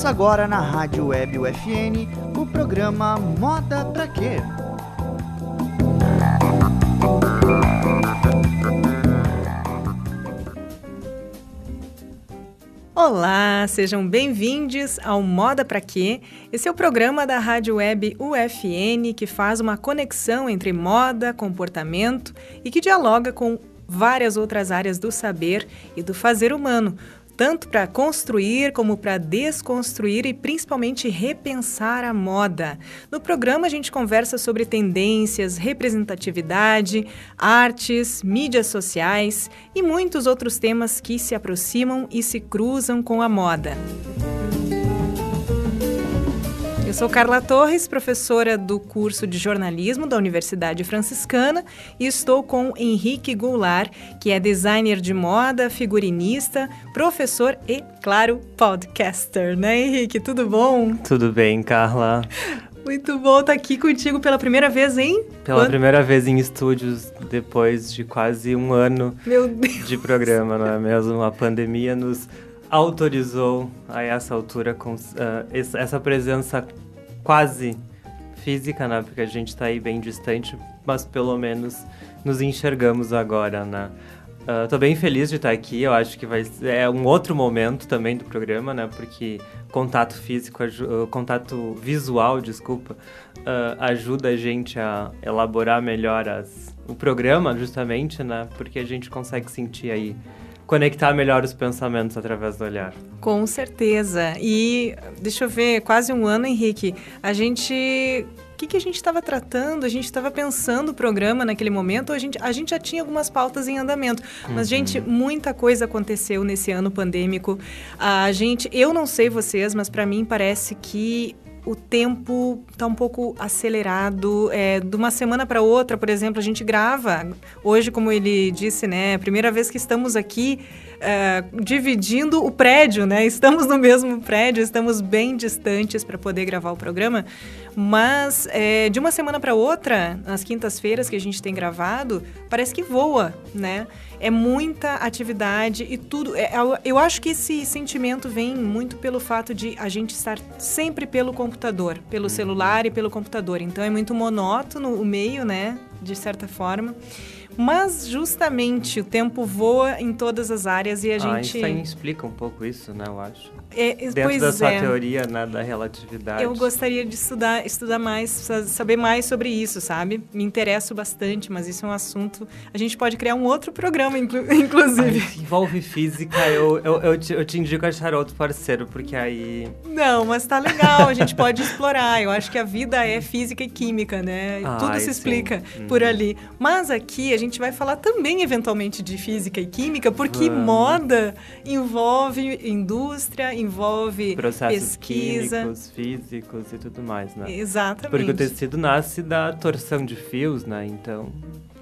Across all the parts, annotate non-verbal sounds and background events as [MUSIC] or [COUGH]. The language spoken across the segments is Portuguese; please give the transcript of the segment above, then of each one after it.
Começa agora na Rádio Web UFN o programa Moda Pra Quê? Olá, sejam bem-vindos ao Moda Pra Quê? Esse é o programa da Rádio Web UFN que faz uma conexão entre moda, comportamento e que dialoga com várias outras áreas do saber e do fazer humano, tanto para construir como para desconstruir e principalmente repensar a moda. No programa a gente conversa sobre tendências, representatividade, artes, mídias sociais e muitos outros temas que se aproximam e se cruzam com a moda. Eu sou Carla Torres, professora do curso de jornalismo da Universidade Franciscana, e estou com Henrique Goulart, que é designer de moda, figurinista, professor e, claro, podcaster, né, Henrique? Tudo bom? Tudo bem, Carla. Muito bom estar aqui contigo pela primeira vez, hein? Pela Quando... primeira vez em estúdios, depois de quase um ano de programa, não é mesmo? A pandemia nos autorizou a essa altura com uh, essa presença quase física, né? Porque a gente está aí bem distante, mas pelo menos nos enxergamos agora, né? Uh, tô bem feliz de estar aqui. Eu acho que vai é um outro momento também do programa, né? Porque contato físico, uh, contato visual, desculpa, uh, ajuda a gente a elaborar melhor as, o programa, justamente, né? Porque a gente consegue sentir aí conectar melhor os pensamentos através do olhar. Com certeza. E deixa eu ver, quase um ano, Henrique, a gente o que, que a gente estava tratando? A gente estava pensando o programa naquele momento, a gente, a gente já tinha algumas pautas em andamento. Mas, uhum. gente, muita coisa aconteceu nesse ano pandêmico. A gente, eu não sei vocês, mas para mim parece que o tempo está um pouco acelerado. É, de uma semana para outra, por exemplo, a gente grava. Hoje, como ele disse, né? Primeira vez que estamos aqui é, dividindo o prédio, né? Estamos no mesmo prédio, estamos bem distantes para poder gravar o programa. Mas é, de uma semana para outra, nas quintas-feiras que a gente tem gravado, parece que voa, né? é muita atividade e tudo. É, eu acho que esse sentimento vem muito pelo fato de a gente estar sempre pelo computador, pelo uhum. celular e pelo computador. Então é muito monótono o meio, né? De certa forma. Mas justamente o tempo voa em todas as áreas e a ah, gente. Einstein explica um pouco isso, né? Eu acho. É, Dentro da sua é. teoria né, da relatividade. Eu gostaria de estudar, estudar mais, saber mais sobre isso, sabe? Me interesso bastante, mas isso é um assunto. A gente pode criar um outro programa, inclu [LAUGHS] inclusive. Ai, envolve física, eu, eu, eu, te, eu te indico achar outro parceiro, porque aí. Não, mas tá legal, a gente pode explorar. Eu acho que a vida é física e química, né? Tudo se explica sim. por ali. Mas aqui a gente vai falar também, eventualmente, de física e química, porque Vamos. moda envolve indústria, envolve Processos pesquisa. químicos, físicos e tudo mais, né? Exatamente. Porque o tecido nasce da torção de fios, né? Então,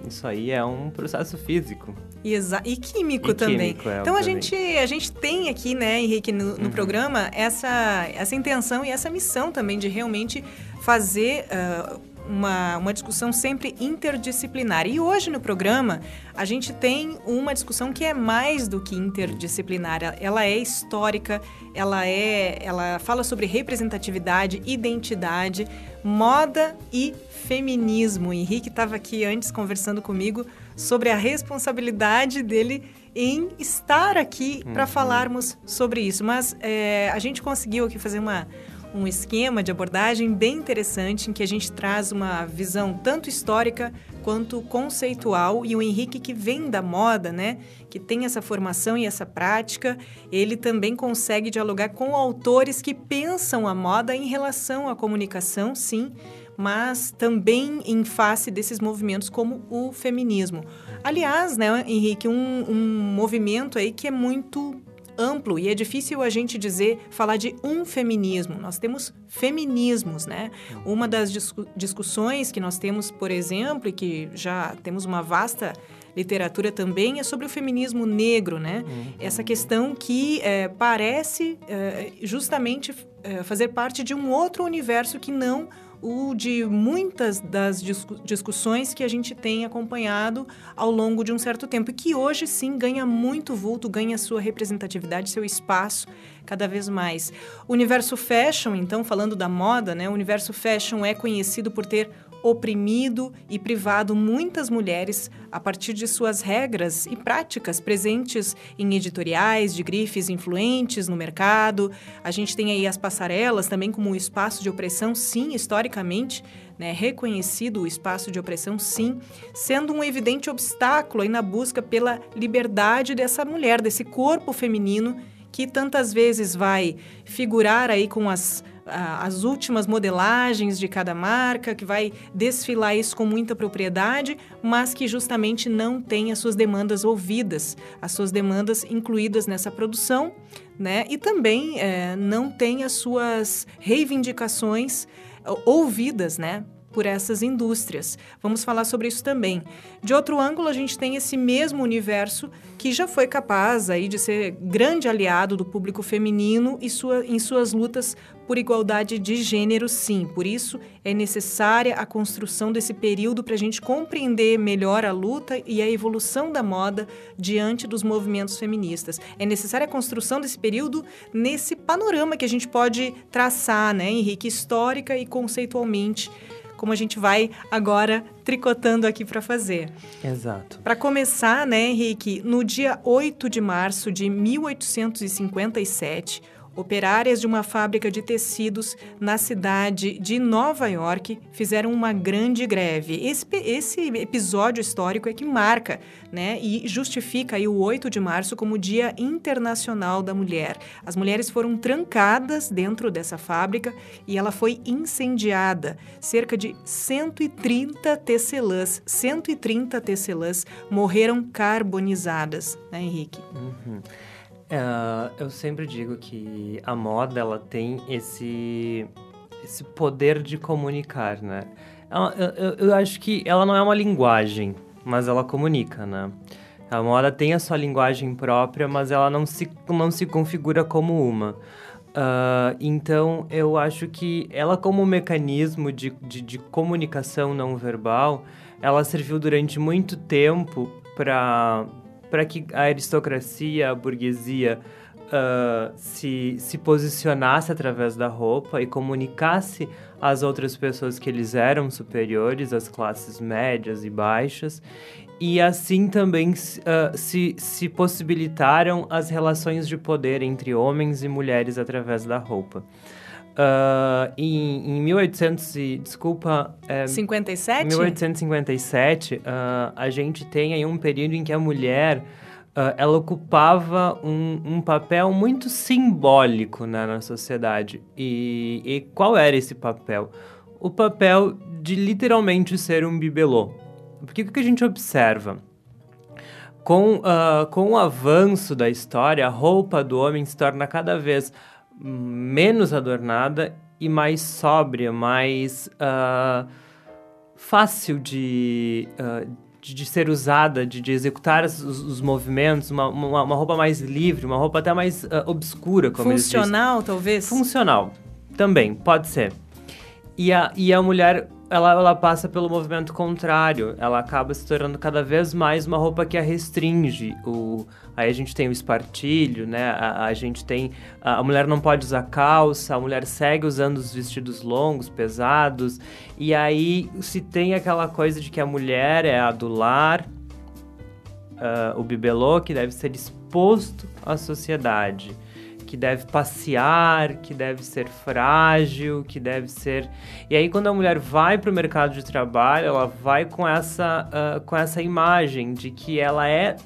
isso aí é um processo físico. Exa e químico e também. Químico, é, então a gente, a gente tem aqui, né, Henrique, no, no uhum. programa, essa, essa intenção e essa missão também de realmente fazer uh, uma, uma discussão sempre interdisciplinar. E hoje no programa a gente tem uma discussão que é mais do que interdisciplinar. Ela é histórica, ela é, ela fala sobre representatividade, identidade, moda e feminismo. O Henrique estava aqui antes conversando comigo sobre a responsabilidade dele em estar aqui uhum. para falarmos sobre isso. Mas é, a gente conseguiu aqui fazer uma um esquema de abordagem bem interessante em que a gente traz uma visão tanto histórica quanto conceitual e o Henrique que vem da moda, né, que tem essa formação e essa prática, ele também consegue dialogar com autores que pensam a moda em relação à comunicação, sim, mas também em face desses movimentos como o feminismo. Aliás, né, Henrique, um, um movimento aí que é muito amplo e é difícil a gente dizer, falar de um feminismo. Nós temos feminismos, né? Uma das discussões que nós temos, por exemplo, e que já temos uma vasta literatura também, é sobre o feminismo negro, né? Uhum. Essa questão que é, parece é, justamente é, fazer parte de um outro universo que não o de muitas das discussões que a gente tem acompanhado ao longo de um certo tempo e que hoje sim ganha muito vulto, ganha sua representatividade, seu espaço cada vez mais. O universo fashion, então, falando da moda, né? O universo fashion é conhecido por ter oprimido e privado muitas mulheres a partir de suas regras e práticas presentes em editoriais de grifes influentes no mercado. A gente tem aí as passarelas também como um espaço de opressão, sim, historicamente, né, reconhecido o espaço de opressão, sim, sendo um evidente obstáculo aí na busca pela liberdade dessa mulher, desse corpo feminino que tantas vezes vai figurar aí com as as últimas modelagens de cada marca, que vai desfilar isso com muita propriedade, mas que justamente não tem as suas demandas ouvidas, as suas demandas incluídas nessa produção, né? E também é, não tem as suas reivindicações ouvidas, né? Por essas indústrias. Vamos falar sobre isso também. De outro ângulo, a gente tem esse mesmo universo que já foi capaz aí de ser grande aliado do público feminino e sua, em suas lutas por igualdade de gênero, sim. Por isso, é necessária a construção desse período para a gente compreender melhor a luta e a evolução da moda diante dos movimentos feministas. É necessária a construção desse período nesse panorama que a gente pode traçar, né, Henrique, histórica e conceitualmente como a gente vai agora tricotando aqui para fazer. Exato. Para começar, né, Henrique, no dia 8 de março de 1857, Operárias de uma fábrica de tecidos na cidade de Nova York fizeram uma grande greve. Esse, esse episódio histórico é que marca né, e justifica aí o 8 de março como Dia Internacional da Mulher. As mulheres foram trancadas dentro dessa fábrica e ela foi incendiada. Cerca de 130 tecelãs, 130 tecelãs morreram carbonizadas, né, Henrique? Uhum. Uh, eu sempre digo que a moda ela tem esse esse poder de comunicar, né? Ela, eu, eu, acho que ela não é uma linguagem, mas ela comunica, né? A moda tem a sua linguagem própria, mas ela não se, não se configura como uma. Uh, então, eu acho que ela, como mecanismo de, de, de comunicação não verbal, ela serviu durante muito tempo para para que a aristocracia, a burguesia uh, se, se posicionasse através da roupa e comunicasse às outras pessoas que eles eram superiores, às classes médias e baixas, e assim também uh, se, se possibilitaram as relações de poder entre homens e mulheres através da roupa. Uh, em, em 1800 e, desculpa... É, 57? 1857, uh, a gente tem aí um período em que a mulher, uh, ela ocupava um, um, papel muito simbólico né, na sociedade. E, e, qual era esse papel? O papel de literalmente ser um bibelô. Porque o que a gente observa? Com, uh, com o avanço da história, a roupa do homem se torna cada vez menos adornada e mais sóbria, mais uh, fácil de, uh, de, de, ser usada, de, de executar os, os movimentos, uma, uma, uma, roupa mais livre, uma roupa até mais uh, obscura, como Funcional, talvez? Funcional, também, pode ser. E a, e a mulher ela, ela passa pelo movimento contrário. Ela acaba se tornando cada vez mais uma roupa que a restringe. O, aí a gente tem o espartilho, né? A, a gente tem. A, a, mulher não pode usar calça, a mulher segue usando os vestidos longos, pesados. E aí se tem aquela coisa de que a mulher é a do lar, uh, o bibelô, que deve ser exposto à sociedade que deve passear, que deve ser frágil, que deve ser. E aí, quando a mulher vai para o mercado de trabalho, ela vai com essa, uh, com essa imagem de que ela é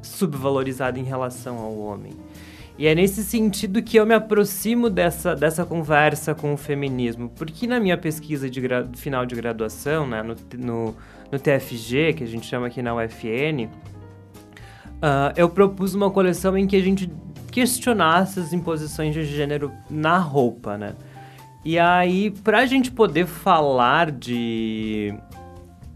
subvalorizada em relação ao homem. E é nesse sentido que eu me aproximo dessa, dessa conversa com o feminismo, porque na minha pesquisa de final de graduação, né, no, no, no, TFG, que a gente chama aqui na UFN, uh, ah, eu propus uma coleção em que a gente questionasse as imposições de gênero na roupa, né? E aí, pra gente poder falar de,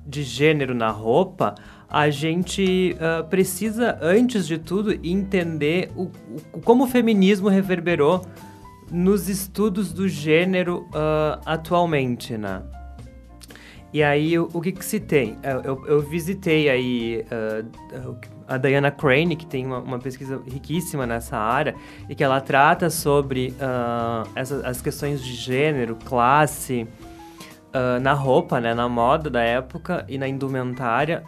de gênero na roupa, a gente uh, precisa, antes de tudo, entender o, o, como o feminismo reverberou nos estudos do gênero uh, atualmente, né? E aí, o, o que que se tem? Eu, eu, eu visitei aí uh, a Diana Crane, que tem uma, uma, pesquisa riquíssima nessa área, e que ela trata sobre uh, as questões de gênero, classe, uh, na roupa, né, na moda da época e na indumentária.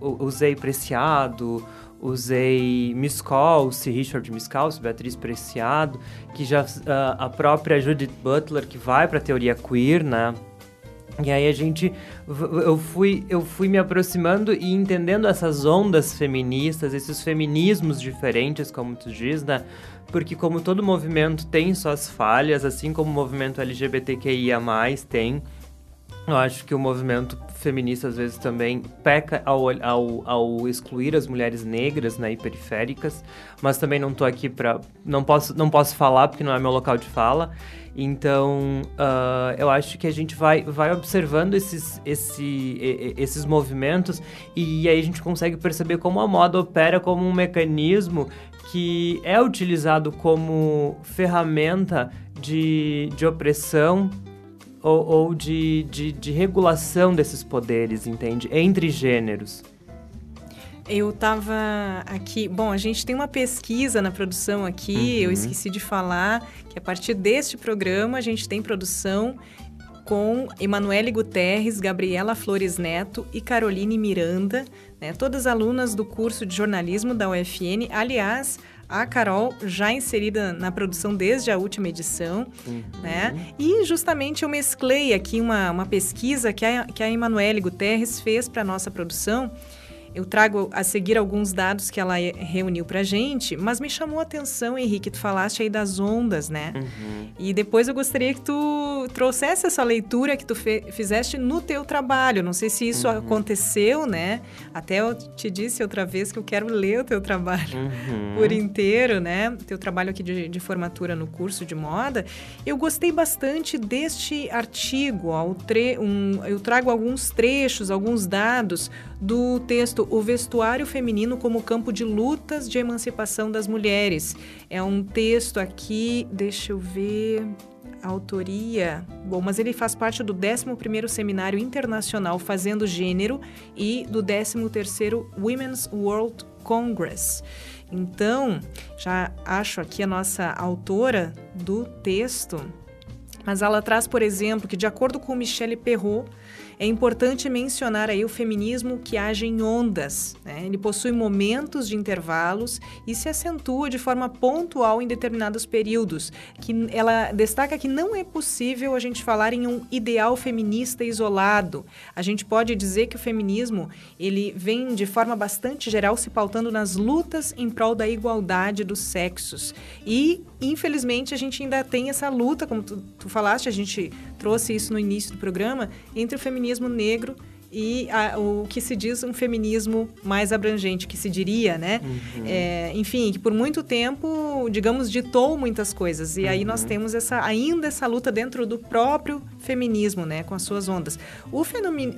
usei Preciado, usei Miscolce, Richard Miscolce, Beatriz Preciado, que já a própria Judith Butler, que vai para a teoria queer, né, e aí a gente eu fui eu fui me aproximando e entendendo essas ondas feministas, esses feminismos diferentes, como tu diz, né? Porque como todo movimento tem suas falhas, assim como o movimento LGBTQIA+ tem, eu acho que o movimento feminista às vezes também peca ao, ao, ao excluir as mulheres negras né, e periféricas, mas também não tô aqui para não posso não posso falar porque não é meu local de fala. Então, uh, eu acho que a gente vai, vai observando esses, esse, esses movimentos e aí a gente consegue perceber como a moda opera como um mecanismo que é utilizado como ferramenta de, de opressão ou, ou de, de, de regulação desses poderes, entende? Entre gêneros. Eu estava aqui. Bom, a gente tem uma pesquisa na produção aqui, uhum. eu esqueci de falar que a partir deste programa a gente tem produção com Emanuele Guterres, Gabriela Flores Neto e Caroline Miranda, né, todas alunas do curso de jornalismo da UFN. Aliás, a Carol já inserida na produção desde a última edição, uhum. né? E justamente eu mesclei aqui uma, uma pesquisa que a, que a Emanuele Guterres fez para nossa produção eu trago a seguir alguns dados que ela reuniu pra gente, mas me chamou a atenção, Henrique, tu falaste aí das ondas, né? Uhum. E depois eu gostaria que tu trouxesse essa leitura que tu fizeste no teu trabalho. Não sei se isso uhum. aconteceu, né? Até eu te disse outra vez que eu quero ler o teu trabalho uhum. por inteiro, né? O teu trabalho aqui de, de, formatura no curso de moda. Eu gostei bastante deste artigo. Tre um, eu trago alguns trechos, alguns dados do texto O Vestuário Feminino como Campo de Lutas de Emancipação das Mulheres. É um texto aqui, deixa eu ver a autoria. Bom, mas ele faz parte do 11º Seminário Internacional Fazendo Gênero e do 13º Women's World Congress. Então, já acho aqui a nossa autora do texto, mas ela traz, por exemplo, que de acordo com Michelle Perrault, é importante mencionar aí o feminismo que age em ondas. Né? Ele possui momentos de intervalos e se acentua de forma pontual em determinados períodos. Que ela destaca que não é possível a gente falar em um ideal feminista isolado. A gente pode dizer que o feminismo ele vem de forma bastante geral se pautando nas lutas em prol da igualdade dos sexos. E infelizmente a gente ainda tem essa luta, como tu, tu falaste, a gente trouxe isso no início do programa, entre o feminismo negro e a, o que se diz um feminismo mais abrangente, que se diria, né? Uhum. É, enfim, que por muito tempo, digamos, ditou muitas coisas. E uhum. aí nós uhum. temos essa, ainda essa luta dentro do próprio feminismo, né? Com as suas ondas. O,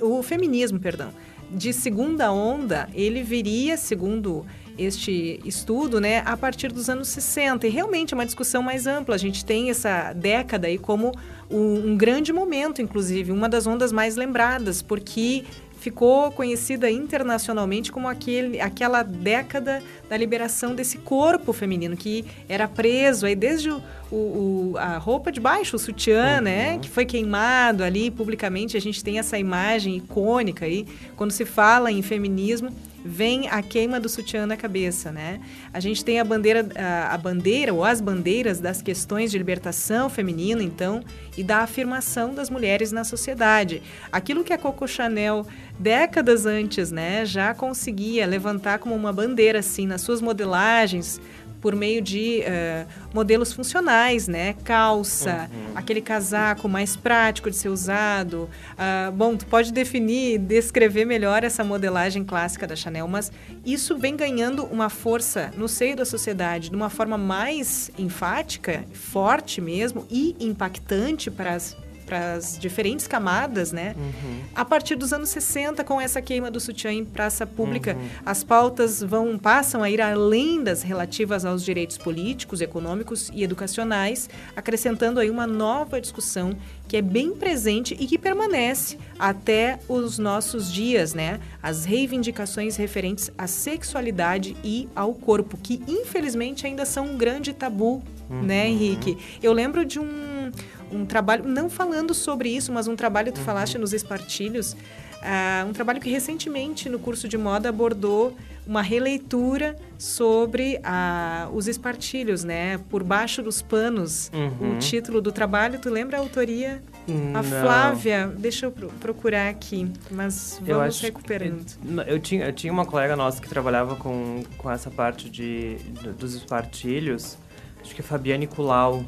o feminismo, perdão, de segunda onda, ele viria, segundo este estudo, né, a partir dos anos 60. E realmente é uma discussão mais ampla. A gente tem essa década aí como um, um grande momento, inclusive, uma das ondas mais lembradas, porque ficou conhecida internacionalmente como aquele, aquela década da liberação desse corpo feminino que era preso aí desde o, o, a roupa de baixo, o sutiã, uhum. né, que foi queimado ali publicamente. A gente tem essa imagem icônica aí quando se fala em feminismo vem a queima do sutiã na cabeça, né? A gente tem a bandeira, a, bandeira ou as bandeiras das questões de libertação feminina, então, e da afirmação das mulheres na sociedade. Aquilo que a Coco Chanel décadas antes, né, já conseguia levantar como uma bandeira assim nas suas modelagens por meio de uh, modelos funcionais, né? Calça, uhum. aquele casaco mais prático de ser usado. Uh, bom, tu pode definir, descrever melhor essa modelagem clássica da Chanel, mas isso vem ganhando uma força no seio da sociedade de uma forma mais enfática, forte mesmo e impactante para as as diferentes camadas, né? Uhum. A partir dos anos 60, com essa queima do sutiã em praça pública, uhum. as pautas vão passam a ir além das relativas aos direitos políticos, econômicos e educacionais, acrescentando aí uma nova discussão que é bem presente e que permanece até os nossos dias, né? As reivindicações referentes à sexualidade e ao corpo, que infelizmente ainda são um grande tabu, né, uhum. né, Henrique? Eu lembro de um, um trabalho, não falando sobre isso, mas um trabalho que tu uhum. falaste nos espartilhos, uh, um trabalho que recentemente no curso de moda abordou uma releitura sobre a, os espartilhos, né? Por baixo dos panos, uhum. o título do trabalho. Tu lembra a autoria? Não. A Flávia, deixa eu procurar aqui, mas vamos eu acho, recuperando. Eu, eu, tinha, eu tinha uma colega nossa que trabalhava com, com essa parte de, dos espartilhos, acho que é Fabiane Culau.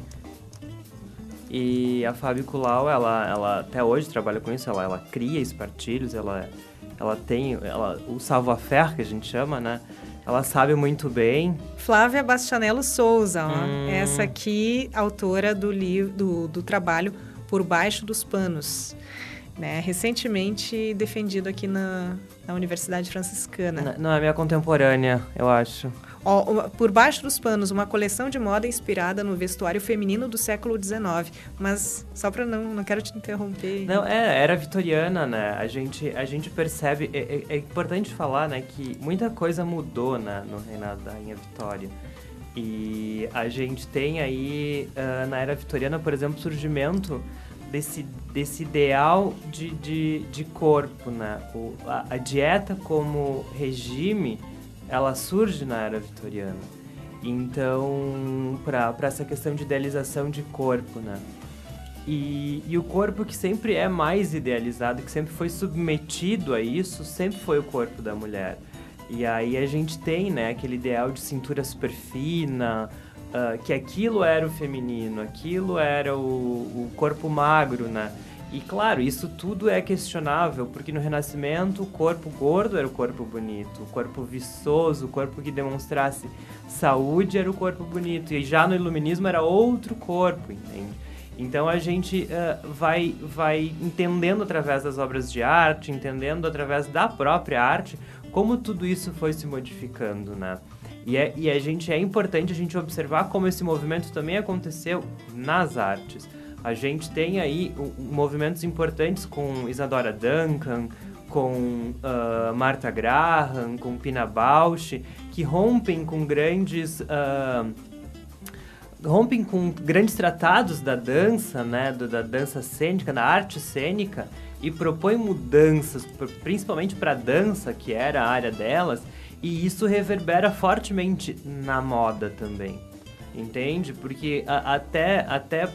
E a Fabi Culau, ela, ela até hoje trabalha com isso, ela, ela cria espartilhos, ela ela tem ela, o savoir-faire, que a gente chama, né? Ela sabe muito bem. Flávia Bastianello Souza, ó. Hum. Essa aqui, autora do livro, do, do trabalho Por Baixo dos Panos. Né? Recentemente defendido aqui na, na Universidade Franciscana. Não, não é minha contemporânea, eu acho. Por baixo dos panos, uma coleção de moda inspirada no vestuário feminino do século XIX. Mas só para não, não quero te interromper. Não, é, era vitoriana, né? A gente, a gente percebe, é, é, é importante falar, né, que muita coisa mudou, né, no reinado da rainha Vitória. E a gente tem aí, uh, na era vitoriana, por exemplo, surgimento desse, desse ideal de, de, de corpo, né? O, a, a dieta como regime ela surge na era vitoriana. Então, para essa questão de idealização de corpo, né? E, e, o corpo que sempre é mais idealizado, que sempre foi submetido a isso, sempre foi o corpo da mulher. E aí a gente tem, né, aquele ideal de cintura super fina, uh, que aquilo era o feminino, aquilo era o, o corpo magro, né? E claro, isso tudo é questionável, porque no Renascimento o corpo gordo era o corpo bonito, o corpo viçoso, o corpo que demonstrasse saúde era o corpo bonito, e já no Iluminismo era outro corpo, entende? Então a gente uh, vai, vai entendendo através das obras de arte, entendendo através da própria arte, como tudo isso foi se modificando, né? E, é, e a gente é importante a gente observar como esse movimento também aconteceu nas artes. A gente tem aí movimentos importantes com Isadora Duncan, com uh, Martha Graham, com Pina Bausch, que rompem com grandes... Uh, rompem com grandes tratados da dança, né, do, da dança cênica, da arte cênica, e propõem mudanças, principalmente para a dança, que era a área delas, e isso reverbera fortemente na moda também, entende? Porque a, até, até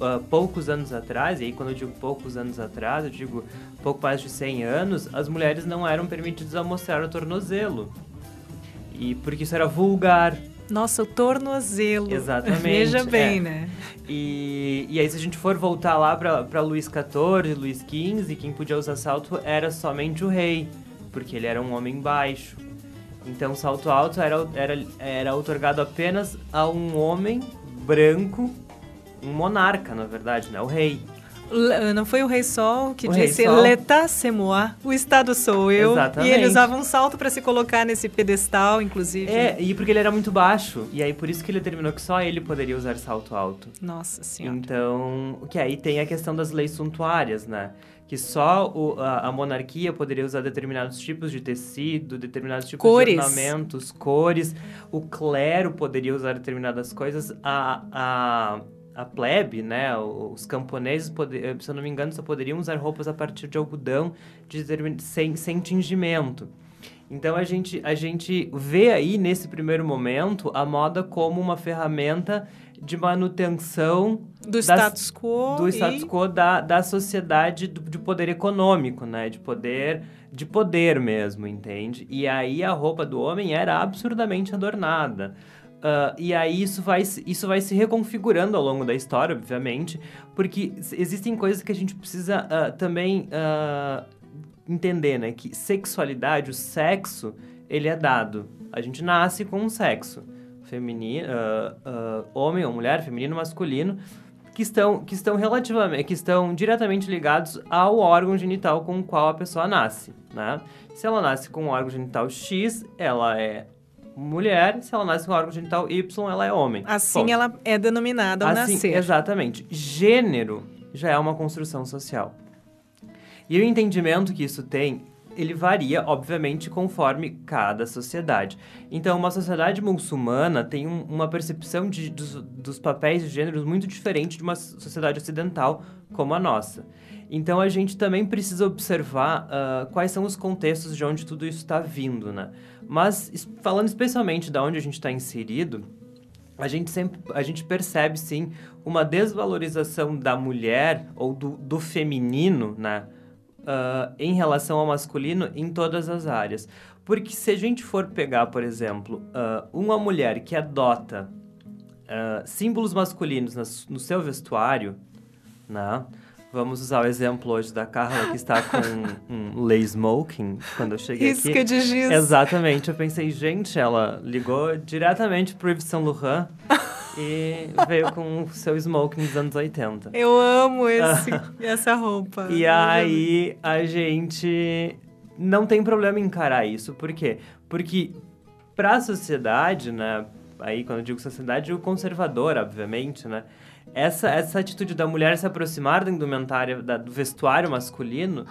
uh, poucos anos atrás, e aí quando eu digo poucos anos atrás, eu digo pouco mais de 100 anos, as mulheres não eram permitidas a mostrar o tornozelo. E porque isso era vulgar. Nossa, o tornozelo. Exatamente. [LAUGHS] Veja bem, é. né? E, e aí, se a gente for voltar lá para Luís XIV, Luís XV, quem podia usar salto era somente o rei, porque ele era um homem baixo. Então, salto alto era, era, era otorgado apenas a um homem branco um monarca, na verdade, né? O rei. Não foi o Rei Sol que o disse L'état c'est moi, o Estado sou eu. Exatamente. E ele usava um salto para se colocar nesse pedestal, inclusive. É, e porque ele era muito baixo. E aí por isso que ele determinou que só ele poderia usar salto alto. Nossa senhora. Então, que aí tem a questão das leis suntuárias, né? Que só o, a, a, monarquia poderia usar determinados tipos de tecido, determinados tipos cores. de ornamentos, cores. O clero poderia usar determinadas coisas. A, a a plebe, né, os camponeses, eh, se eu não me engano, só poderiam usar roupas a partir de algodão de, sem, sem tingimento. Então a gente, a gente vê aí nesse primeiro momento a moda como uma ferramenta de manutenção do das, status quo do status quo da, da sociedade do, de poder econômico, né? De poder de poder mesmo, entende? E aí a roupa do homem era absurdamente adornada. Uh, e aí isso vai, isso vai se reconfigurando ao longo da história, obviamente, porque existem coisas que a gente precisa uh, também uh, entender, né? Que sexualidade, o sexo, ele é dado. A gente nasce com um sexo. Feminino, homem ou mulher, feminino, masculino, que estão, que estão relativamente, que estão diretamente ligados ao órgão genital com o qual a pessoa nasce, né? Se ela nasce com um órgão genital X, ela é mulher, se ela nasce com órgão genital Y, ela é homem. Assim ela é denominada ao assim, nascer. Exatamente. Gênero já é uma construção social. E o entendimento que isso tem ele varia, obviamente, conforme cada sociedade. Então, uma sociedade muçulmana tem um, uma percepção de, dos, dos, papéis de gêneros muito diferente de uma sociedade ocidental como a nossa. Então, a gente também precisa observar uh, quais são os contextos de onde tudo isso está vindo, né? Mas, falando especialmente de onde a gente está inserido, a gente sempre a gente percebe sim uma desvalorização da mulher ou do, do feminino, né? uh, em relação ao masculino em todas as áreas. Porque se a gente for pegar, por exemplo, uh, uma mulher que adota uh, símbolos masculinos no seu vestuário, né? Vamos usar o exemplo hoje da Carla, que está com [LAUGHS] um, lay smoking, quando eu cheguei Isca aqui. de giz. Exatamente. Eu pensei, gente, ela ligou diretamente pro Yves Saint Laurent e [LAUGHS] veio com o seu smoking dos anos 80. Eu amo esse, [LAUGHS] essa roupa. E aí a gente não tem problema em encarar isso. Por quê? Porque pra sociedade, né? Aí quando eu digo sociedade, o conservador, obviamente, né? Essa, essa atitude da mulher se aproximar da indumentária, da, do vestuário masculino,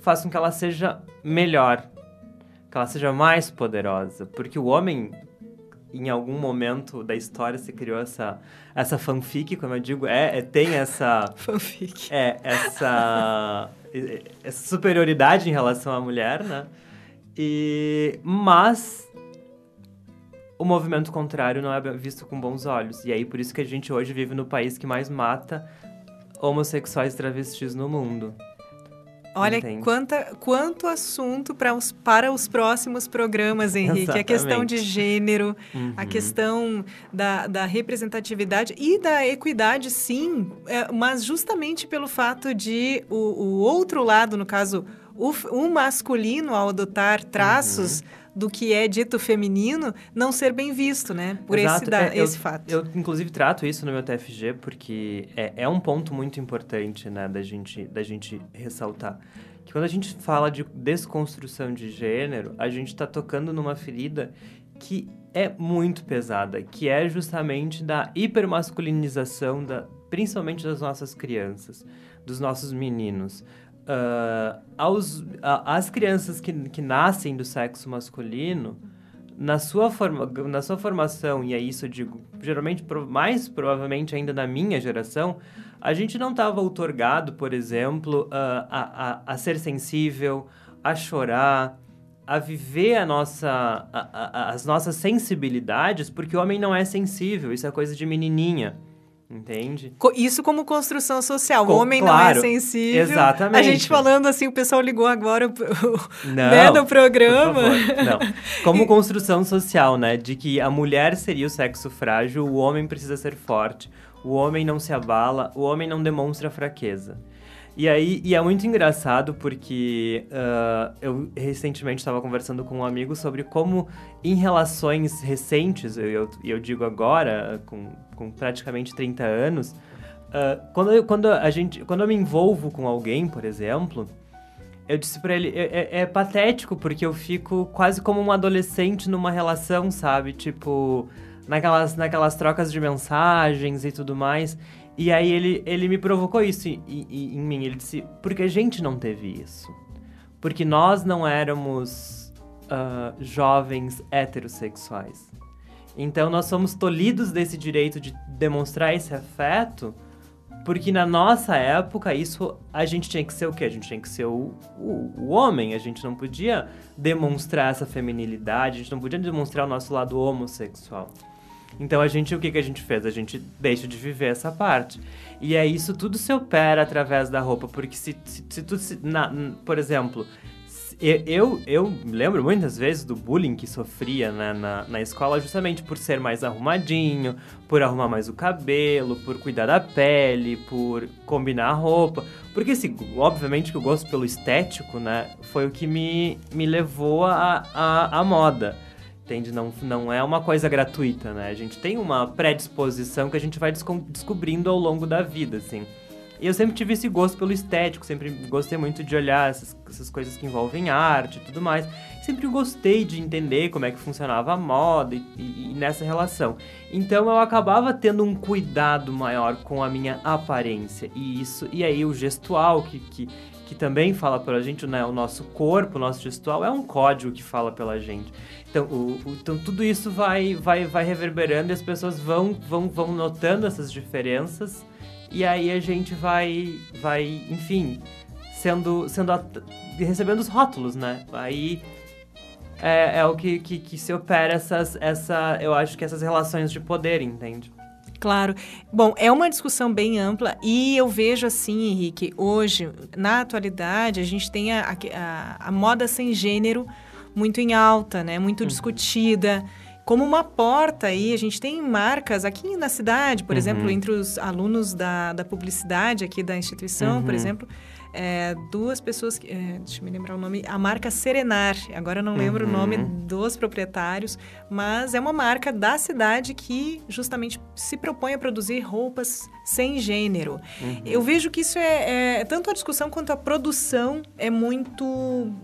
faz com que ela seja melhor, que ela seja mais poderosa. Porque o homem em algum momento da história se criou essa, essa fanfic, como eu digo, é, é tem essa... [LAUGHS] fanfic. É, essa, [LAUGHS] essa superioridade em relação à mulher, né? E, mas o movimento contrário não é visto com bons olhos. E aí, por isso que a gente hoje vive no país que mais mata homossexuais travestis no mundo. Olha quanta, quanto assunto para os, para os próximos programas, Henrique. Exatamente. A questão de gênero, uhum. a questão da, da representatividade e da equidade, sim, é, mas justamente pelo fato de o, o outro lado, no caso, o, o masculino, ao adotar traços. Uhum do que é dito feminino não ser bem visto, né? Por Exato. esse, da, é, esse eu, fato. Eu, inclusive, trato isso no meu TFG porque é, é um ponto muito importante, né, da gente, da gente ressaltar. Que quando a gente fala de desconstrução de gênero, a gente está tocando numa ferida que é muito pesada, que é justamente da hipermasculinização, da, principalmente das nossas crianças, dos nossos meninos uh, aos, a, as crianças que, que nascem do sexo masculino, na sua, forma, na sua formação, e é isso eu digo, geralmente, mais provavelmente ainda na minha geração, a gente não estava outorgado, por exemplo, uh, a, a, a ser sensível, a chorar, a viver a nossa, a, as nossas sensibilidades, porque o homem não é sensível, isso é coisa de menininha. Entende? Isso como construção social. o homem claro, não é sensível. Exatamente. A gente falando assim, o pessoal ligou agora o, não, né, no programa. Não. [LAUGHS] Como construção social, né? De que a mulher seria o sexo frágil, o homem precisa ser forte. O homem não se abala, o homem não demonstra fraqueza. E aí, e é muito engraçado porque uh, eu recentemente estava conversando com um amigo sobre como em relações recentes, e eu, eu, digo agora, com, com praticamente 30 anos, uh, quando, eu, quando, a gente, quando eu me envolvo com alguém, por exemplo, eu disse para ele, é, é, é, patético porque eu fico quase como um adolescente numa relação, sabe? Tipo, naquelas, naquelas trocas de mensagens e tudo mais. E aí ele, ele me provocou isso em, em, em mim. Ele disse, porque a gente não teve isso. Porque nós não éramos uh, jovens heterossexuais. Então nós somos tolhidos desse direito de demonstrar esse afeto, porque na nossa época isso a gente tinha que ser o quê? A gente tinha que ser o, o, o homem, a gente não podia demonstrar essa feminilidade, a gente não podia demonstrar o nosso lado homossexual. Então a gente, o que, que a gente fez? A gente deixa de viver essa parte. E é isso tudo se opera através da roupa, porque se, se, se tu, se, na, por exemplo, eu, eu lembro muitas vezes do bullying que sofria né, na, na escola justamente por ser mais arrumadinho, por arrumar mais o cabelo, por cuidar da pele, por combinar a roupa. Porque, assim, obviamente que o gosto pelo estético, né, foi o que me, me levou à a, a, a moda. Entende? Não, não é uma coisa gratuita, né? A gente tem uma predisposição que a gente vai descobrindo ao longo da vida, assim. E eu sempre tive esse gosto pelo estético, sempre gostei muito de olhar essas, essas coisas que envolvem arte e tudo mais. Sempre gostei de entender como é que funcionava a moda e, e, e nessa relação. Então eu acabava tendo um cuidado maior com a minha aparência. E isso, e aí o gestual que, que, que também fala pela gente, né? O nosso corpo, o nosso gestual é um código que fala pela gente. Então, o, o, então tudo isso vai, vai, vai reverberando e as pessoas vão, vão, vão notando essas diferenças e aí a gente vai, vai enfim, sendo, sendo recebendo os rótulos, né? Aí é, é o que, que, que, se opera essas, essa, eu acho que essas relações de poder, entende? Claro. Bom, é uma discussão bem ampla e eu vejo assim, Henrique, hoje, na atualidade, a gente tem a, a, a moda sem gênero muito em alta, né? Muito uhum. discutida como uma porta aí. A gente tem marcas aqui na cidade, por uhum. exemplo, entre os alunos da, da publicidade aqui da instituição, uhum. por exemplo, é, duas pessoas, que, é, deixa eu me lembrar o nome, a marca Serenar, agora eu não lembro uhum. o nome dos proprietários, mas é uma marca da cidade que justamente se propõe a produzir roupas sem gênero. Uhum. Eu vejo que isso é, é, tanto a discussão quanto a produção é muito,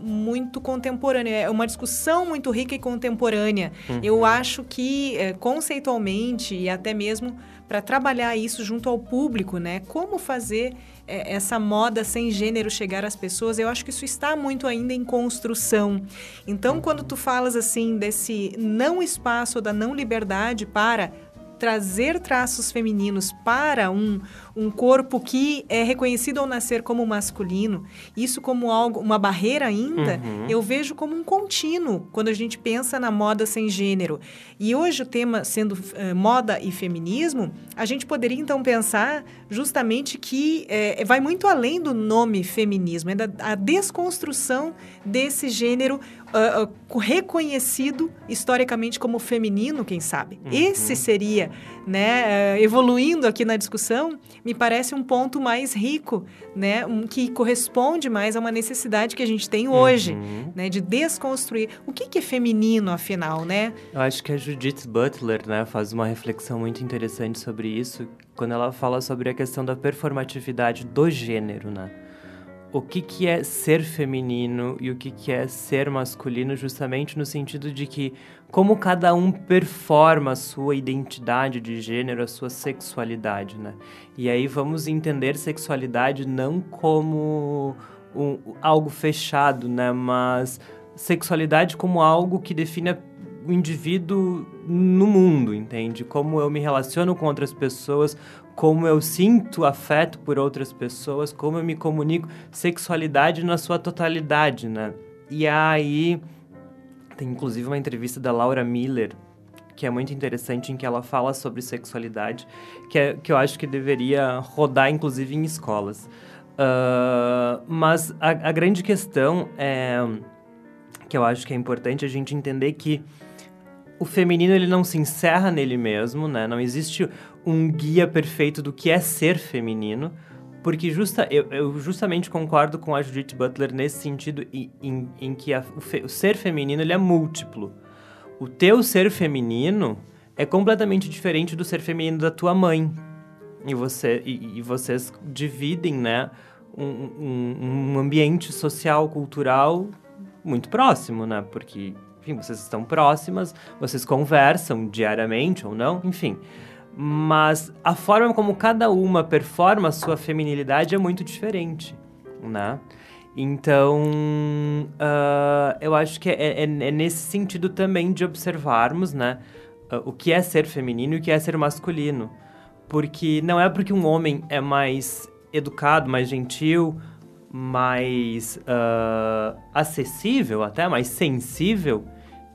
muito contemporânea, é uma discussão muito rica e contemporânea. Eu uhum. acho que é, conceitualmente e até mesmo para trabalhar isso junto ao público, né? Como fazer essa moda sem gênero chegar às pessoas, eu acho que isso está muito ainda em construção. Então, quando tu falas assim desse não espaço da não liberdade para trazer traços femininos para um, um corpo que é reconhecido ao nascer como masculino, isso como algo, uma barreira ainda, uhum. eu vejo como um contínuo quando a gente pensa na moda sem gênero. E hoje o tema sendo uh, moda e feminismo, a gente poderia então pensar justamente que é, vai muito além do nome feminismo, é da a desconstrução desse gênero uh, uh, reconhecido historicamente como feminino, quem sabe. Uhum. Esse seria, né, uh, evoluindo aqui na discussão, me parece um ponto mais rico, né, um, que corresponde mais a uma necessidade que a gente tem hoje, uhum. né, de desconstruir. O que, que, é feminino, afinal, né? Eu acho que a Judith Butler, né, faz uma reflexão muito interessante sobre isso, quando ela fala sobre a questão da performatividade do gênero, né? o que, que é ser feminino e o que, que é ser masculino, justamente no sentido de que como cada um performa a sua identidade de gênero, a sua sexualidade, né? E aí vamos entender sexualidade não como um, algo fechado, né? Mas sexualidade como algo que define o indivíduo no mundo, entende? Como eu me relaciono com outras pessoas, como eu sinto afeto por outras pessoas, como eu me comunico, sexualidade na sua totalidade, né? E aí tem inclusive uma entrevista da Laura Miller que é muito interessante em que ela fala sobre sexualidade, que, é, que eu acho que deveria rodar inclusive em escolas. Uh, mas a, a grande questão é que eu acho que é importante a gente entender que o feminino ele não se encerra nele mesmo, né? Não existe um guia perfeito do que é ser feminino, porque justa, eu, eu justamente concordo com a Judith Butler nesse sentido em, em, que a, o, fe, o, ser feminino ele é múltiplo. O teu ser feminino é completamente diferente do ser feminino da tua mãe. E, você, e, e vocês dividem, né, um, um, um ambiente social, cultural muito próximo, né? Porque enfim, vocês estão próximas, vocês conversam diariamente ou não, enfim. Mas a forma como cada uma performa a sua feminilidade é muito diferente, né? Então, uh, eu acho que é, é, é, nesse sentido também de observarmos, né? Uh, o que é ser feminino e o que é ser masculino. Porque não é porque um homem é mais educado, mais gentil, mais uh, acessível, até mais sensível,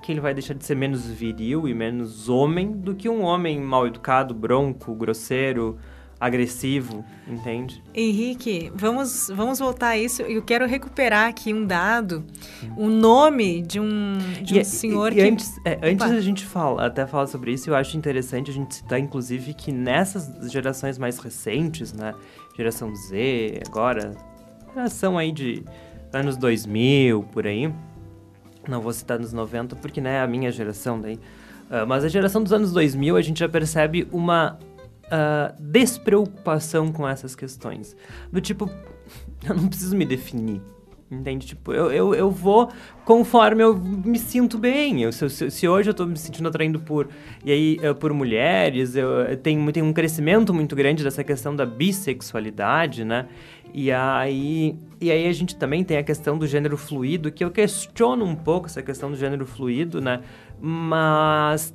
que ele vai deixar de ser menos viril e menos homem do que um homem mal educado, bronco, grosseiro, agressivo, entende? Henrique, vamos, vamos voltar a isso. Eu quero recuperar aqui um dado, o um nome de um, de um e, senhor e, que... E antes, é, antes da gente fala, até falar sobre isso, eu acho interessante a gente citar, inclusive, que nessas gerações mais recentes, né? Geração Z, agora, geração aí de anos 2000, por aí não vou citar nos 90 porque né, é a minha geração daí. Uh, mas a geração dos anos 2000 a gente já percebe uma uh, despreocupação com essas questões. Do tipo, [LAUGHS] eu não preciso me definir. Entende? Tipo, eu, eu, eu vou conforme eu me sinto bem. Eu, se, se, hoje eu tô me sentindo atraído por, e aí, eu, por mulheres, eu, eu tenho, tenho um crescimento muito grande dessa questão da bissexualidade, né? E aí, e aí a gente também tem a questão do gênero fluido, que eu questiono um pouco essa questão do gênero fluido, né? Mas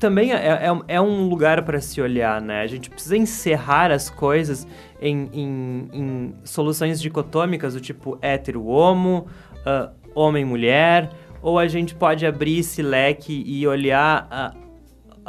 também é, é, é um lugar para se olhar, né? A gente precisa encerrar as coisas em, em, em soluções dicotômicas do tipo hétero-homo, uh, homem-mulher, ou a gente pode abrir esse leque e olhar a,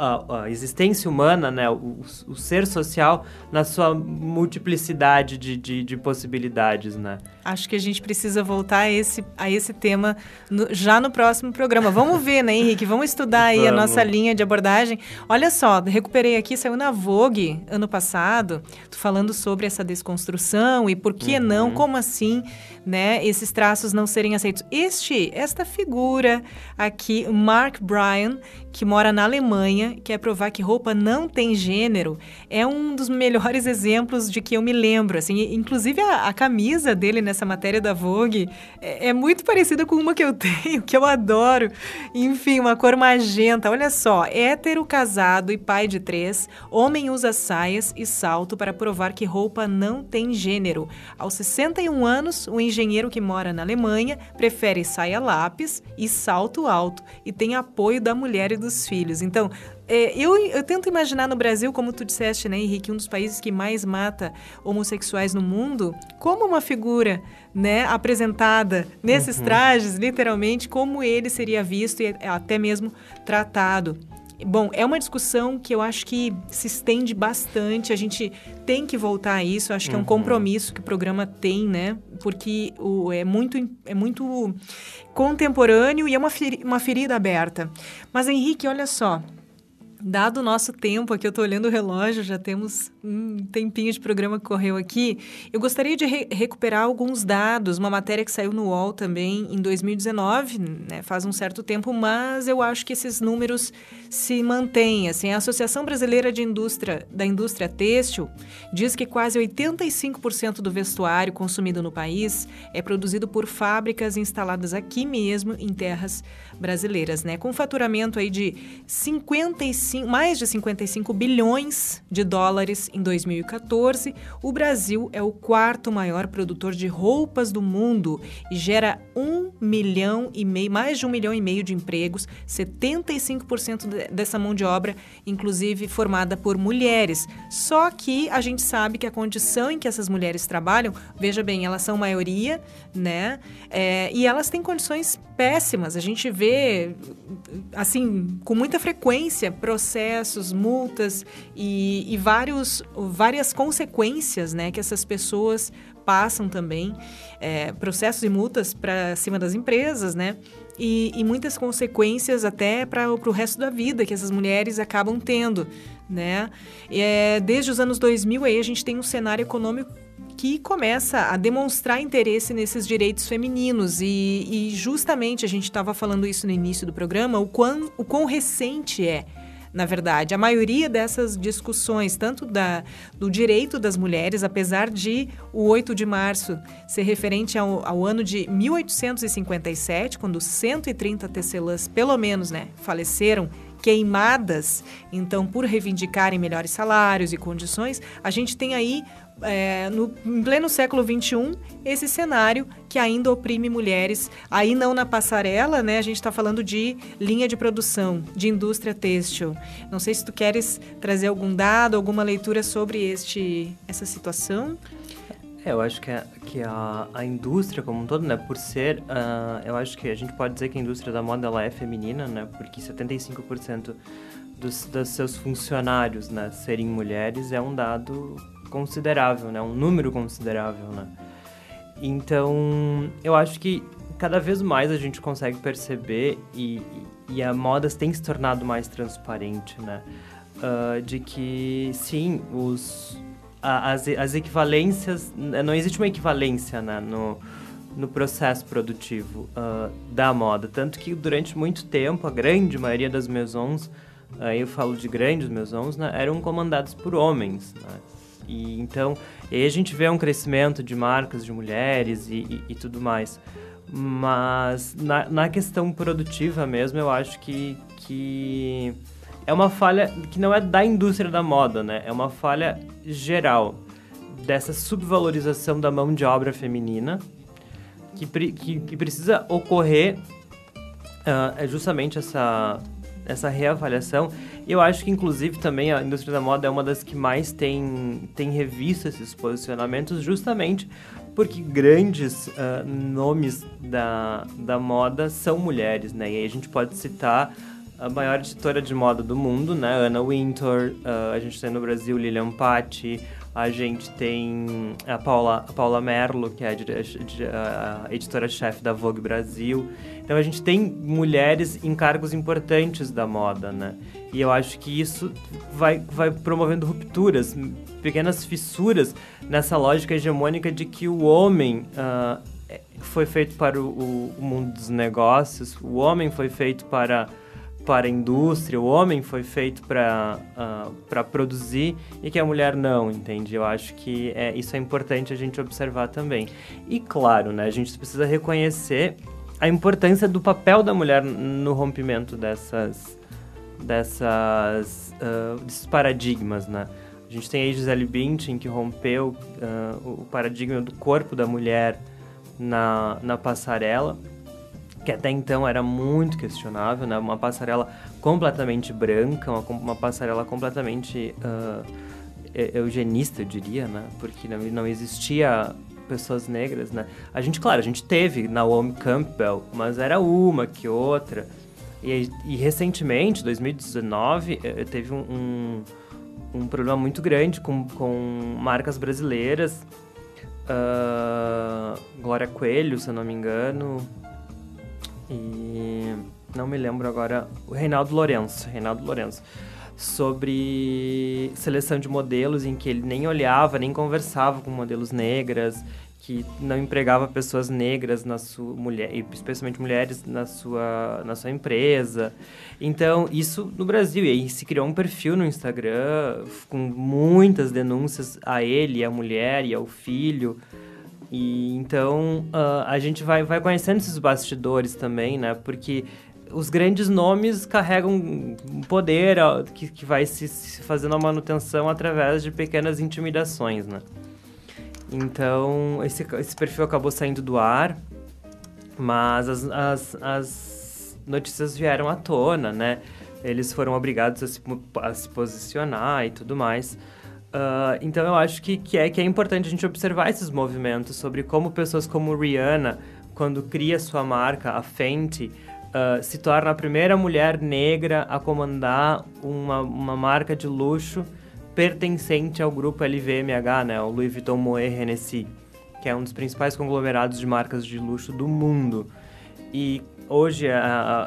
a, a existência humana, né, o, o, ser social na sua multiplicidade de, de, de, possibilidades, né? Acho que a gente precisa voltar a esse, a esse tema no, já no próximo programa. Vamos ver, né, Henrique? Vamos estudar aí Vamos. a nossa linha de abordagem. Olha só, recuperei aqui, saiu na Vogue ano passado, falando sobre essa desconstrução e por que uhum. não, como assim, né, esses traços não serem aceitos. Este, esta figura aqui, Mark Bryan, que mora na Alemanha, quer provar que roupa não tem gênero, é um dos melhores [LAUGHS] exemplos de que eu me lembro. Assim, inclusive a, a camisa dele nessa matéria da Vogue é, é, muito parecida com uma que eu [LAUGHS] tenho, que eu adoro. Enfim, uma cor magenta. Olha só, hétero, casado e pai de três, homem usa saias e salto para provar que roupa não tem gênero. Aos 61 anos, o engenheiro que mora na Alemanha prefere saia lápis e salto alto e tem apoio da mulher e dos filhos. Então, é, eu, eu, tento imaginar no Brasil, como tu disseste, né, Henrique, um dos países que mais mata homossexuais no mundo, como uma figura né, apresentada nesses uhum. trajes, literalmente, como ele seria visto e até mesmo tratado. Bom, é uma discussão que eu acho que se estende bastante. A gente tem que voltar a isso. Eu acho que é um uhum. compromisso que o programa tem, né? Porque o, é, muito, é muito contemporâneo e é uma, uma ferida aberta. Mas, Henrique, olha só. Dado o nosso tempo, aqui eu estou olhando o relógio, já temos um tempinho de programa que correu aqui. Eu gostaria de re recuperar alguns dados, uma matéria que saiu no UOL também em 2019, né, faz um certo tempo, mas eu acho que esses números se mantêm. Assim, a Associação Brasileira de Indústria, da Indústria Têxtil diz que quase 85% do vestuário consumido no país é produzido por fábricas instaladas aqui mesmo em terras brasileiras, né? Com faturamento aí de 55, mais de 55 bilhões de dólares em 2014, o Brasil é o quarto maior produtor de roupas do mundo e gera um milhão e meio, mais de um milhão e meio de empregos, 75% dessa mão de obra, inclusive formada por mulheres. Só que a gente sabe que a condição em que essas mulheres trabalham, veja bem, elas são maioria, né? É, e elas têm condições péssimas. A gente vê, assim, com muita frequência, processos, multas e, e vários, várias consequências, né, que essas pessoas passam também, é, processos e multas para cima das empresas, né? E, e muitas consequências até para o resto da vida que essas mulheres acabam tendo, né? É, desde os anos 2000 aí a gente tem um cenário econômico que começa a demonstrar interesse nesses direitos femininos. E, e justamente a gente estava falando isso no início do programa, o quão, o quão recente é. Na verdade, a maioria dessas discussões, tanto da, do direito das mulheres, apesar de o 8 de março ser referente ao, ao ano de 1857, quando 130 tecelãs, pelo menos, né, faleceram queimadas, então, por reivindicarem melhores salários e condições, a gente tem aí é, no em pleno século XXI, esse cenário que ainda oprime mulheres, aí não na passarela, né? A gente está falando de linha de produção, de indústria têxtil. Não sei se tu queres trazer algum dado, alguma leitura sobre este, essa situação. É, eu acho que, a, que a, a indústria como um todo, né, por ser, uh, eu acho que a gente pode dizer que a indústria da moda ela é feminina, né, porque 75% dos, dos seus funcionários, né, serem mulheres é um dado considerável, né? Um número considerável, né? Então, eu acho que cada vez mais a gente consegue perceber e, e a moda tem se tornado mais transparente, né? Uh, de que, sim, os, as, as equivalências... Não existe uma equivalência, né? No, no processo produtivo uh, da moda. Tanto que durante muito tempo, a grande maioria das maisons, aí uh, eu falo de grandes maisons, né, eram comandadas por homens. Né? E, então, aí a gente vê um crescimento de marcas de mulheres e, e, e tudo mais. Mas na, na, questão produtiva mesmo, eu acho que, que é uma falha que não é da indústria da moda, né? É uma falha geral dessa subvalorização da mão de obra feminina que, que, que precisa ocorrer uh, é justamente essa, essa reavaliação. Eu acho que, inclusive, também a indústria da moda é uma das que mais tem, tem revisto esses posicionamentos, justamente porque grandes uh, nomes da, da moda são mulheres, né? E aí a gente pode citar a maior editora de moda do mundo, né? Anna Wintour, uh, a gente tem no Brasil Lilian Patti, a gente tem a Paula, a Paula Merlo, que é a, a editora-chefe da Vogue Brasil. Então a gente tem mulheres em cargos importantes da moda, né? E eu acho que isso vai, vai promovendo rupturas, pequenas fissuras nessa lógica hegemônica de que o homem uh, foi feito para o, o mundo dos negócios, o homem foi feito para para a indústria, o homem foi feito para uh, para produzir e que a mulher não, entende? Eu acho que é, isso é importante a gente observar também. E claro, né, a gente precisa reconhecer a importância do papel da mulher no rompimento dessas dessas uh, desses paradigmas, né? A gente tem a Gisele Bündchen que rompeu uh, o paradigma do corpo da mulher na, na passarela que até então era muito questionável, né? Uma passarela completamente branca, uma, uma passarela completamente uh, eugenista, eu diria, né? Porque não, não existia pessoas negras, né? A gente, claro, a gente teve Naomi Campbell, mas era uma que outra. E, e recentemente, 2019, eh, teve um, um, um, problema muito grande com, com marcas brasileiras. Uh, Glória Coelho, se eu não me engano, e não me lembro agora, o Reinaldo Lourenço, Reinaldo Lourenço, sobre seleção de modelos em que ele nem olhava, nem conversava com modelos negras, que não empregava pessoas negras na sua mulher, especialmente mulheres na sua na sua empresa. Então, isso no Brasil, e aí se criou um perfil no Instagram com muitas denúncias a ele, a mulher e ao filho. E então uh, a gente vai, vai conhecendo esses bastidores também, né? Porque os grandes nomes carregam um poder que, que vai se, se fazendo a manutenção através de pequenas intimidações, né? Então, esse, esse perfil acabou saindo do ar, mas as, as, as notícias vieram à tona, né? Eles foram obrigados a se, a se posicionar e tudo mais. Uh, então eu acho que, que, é, que é importante a gente observar esses movimentos sobre como pessoas como Rihanna, quando cria sua marca, a Fenty, uh, se torna a primeira mulher negra a comandar uma, uma marca de luxo pertencente ao grupo LVMH, né, o Louis Vuitton Moet Hennessy, que é um dos principais conglomerados de marcas de luxo do mundo. E hoje,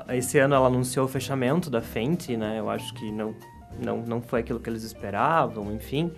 esse ano, ela anunciou o fechamento da Fenty, né? Eu acho que não não, não foi aquilo que eles esperavam, enfim.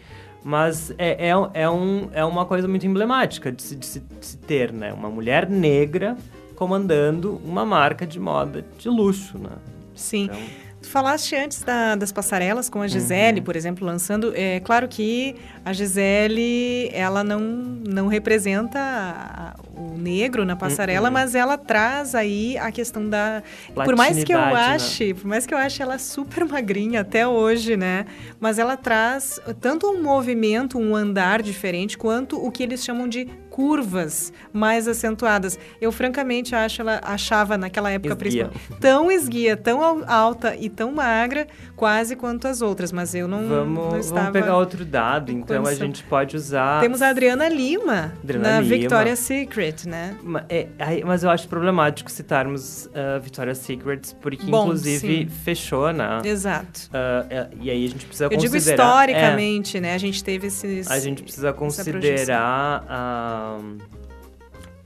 Mas é, é, é, um, é uma coisa muito emblemática de se, de, se, de se ter, né? Uma mulher negra comandando uma marca de moda de luxo, né? Sim. Então... Falaste antes da, das passarelas com a Gisele, uhum. por exemplo, lançando. É claro que a Gisele, ela não, não representa a, o negro na passarela, uhum. mas ela traz aí a questão da. Por mais que eu né? ache, né? por mais que eu ache ela super magrinha até hoje, né? Mas ela traz tanto um movimento, um andar diferente, quanto o que eles chamam de curvas mais acentuadas. Eu francamente acho ela achava naquela época esguia. tão esguia, tão alta e tão magra, quase quanto as outras, mas eu não, vamos, não estava Vamos pegar outro dado, então condição. a gente pode usar Temos a Adriana Lima Adriana na Lima. Victoria's Secret, né? Mas, é, mas eu acho problemático citarmos uh, Victoria's Secret porque Bom, inclusive sim. fechou, né? Exato. Uh, e aí a gente precisa eu considerar... Eu digo historicamente, é, né? A gente teve esses A gente precisa considerar a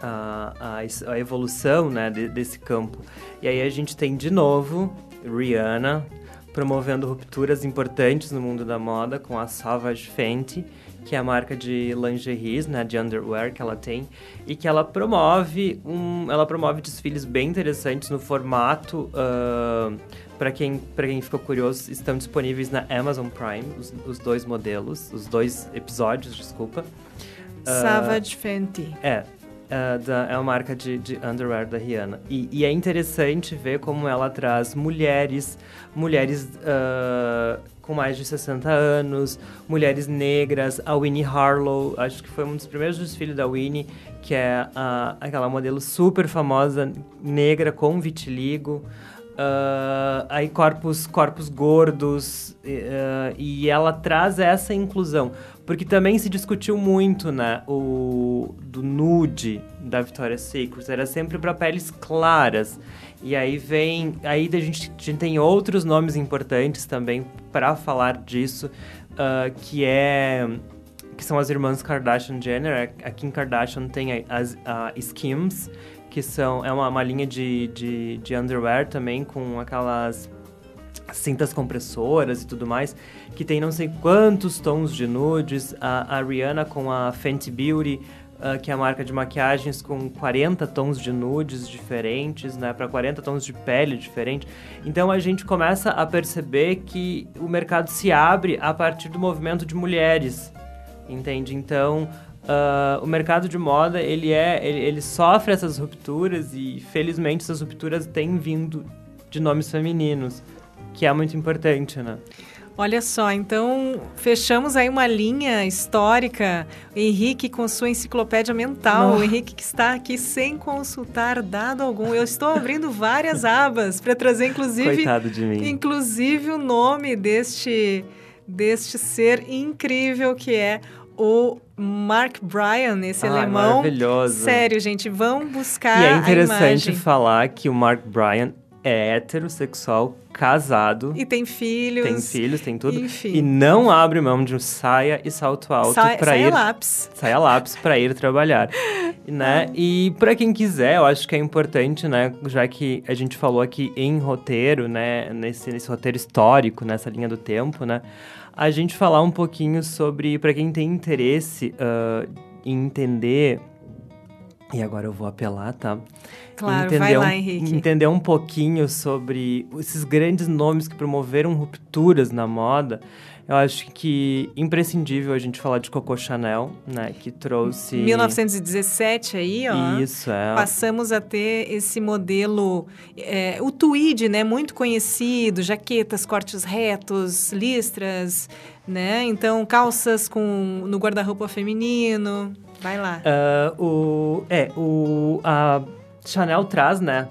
a, a, a, evolução né, de, desse campo. E aí a gente tem de novo Rihanna promovendo rupturas importantes no mundo da moda com a Savage Fenty, que é a marca de lingeries, né, de underwear que ela tem, e que ela promove um, ela promove desfiles bem interessantes no formato. Uh, para quem para quem ficou curioso, estão disponíveis na Amazon Prime os, os dois modelos, os dois episódios, desculpa. Savage uh, Fenty. É, uh, da, é uma marca de, de underwear da Rihanna. E, e, é interessante ver como ela traz mulheres, mulheres uh, com mais de 60 anos, mulheres negras, a Winnie Harlow, acho que foi um dos primeiros desfiles da Winnie, que é aquela modelo super famosa, negra, com vitiligo. Uh, aí corpos, corpos gordos uh, e ela traz essa inclusão porque também se discutiu muito né o do nude da Victoria's Secret era sempre para peles claras. E aí vem aí a gente, a gente tem outros nomes importantes também para falar disso uh, que é que são as irmãs Kardashian Jenner. A Kim Kardashian tem as Skims que são é uma, uma linha de, de, de underwear também com aquelas cintas compressoras e tudo mais, que tem não sei quantos tons de nudes. A, a Rihanna com a Fenty Beauty, uh, que é a marca de maquiagens com 40 tons de nudes diferentes, né, para 40 tons de pele diferente. Então a gente começa a perceber que o mercado se abre a partir do movimento de mulheres, entende? Então Uh, o mercado de moda ele é ele, ele, sofre essas rupturas e felizmente essas rupturas têm vindo de nomes femininos que é muito importante né Olha só, então fechamos aí uma linha histórica. Henrique com sua enciclopédia mental. Oh. O Henrique que está aqui sem consultar dado algum. Eu estou abrindo várias abas para trazer, inclusive, Coitado de mim. inclusive o nome deste deste ser incrível que é o Mark Bryan, esse ah, alemão. Maravilhoso. Sério, gente, vão buscar. E é interessante falar que o Mark Bryan é heterossexual, casado. E tem filhos. Tem filhos, tem tudo. Enfim. E não abre mão de um saia e salto alto Sa para ir. Saia lápis. Saia lápis para ir trabalhar. [LAUGHS] né? E para quem quiser, eu acho que é importante, né? Já que a gente falou aqui em roteiro, né? Nesse, nesse roteiro histórico, nessa linha do tempo, né? a gente falar um pouquinho sobre, para quem tem interesse uh, em entender. E agora eu vou apelar, tá? Claro, entender vai lá, um, Henrique. Entender um pouquinho sobre esses grandes nomes que promoveram rupturas na moda eu acho que imprescindível a gente falar de Coco Chanel, né? Que trouxe... 1917 aí, ó. Isso, é. Passamos a ter esse modelo... É, o tweed, né? Muito conhecido. Jaquetas, cortes retos, listras, né? Então, calças com no guarda-roupa feminino. Vai lá. Uh, o, é, o... A Chanel traz, né?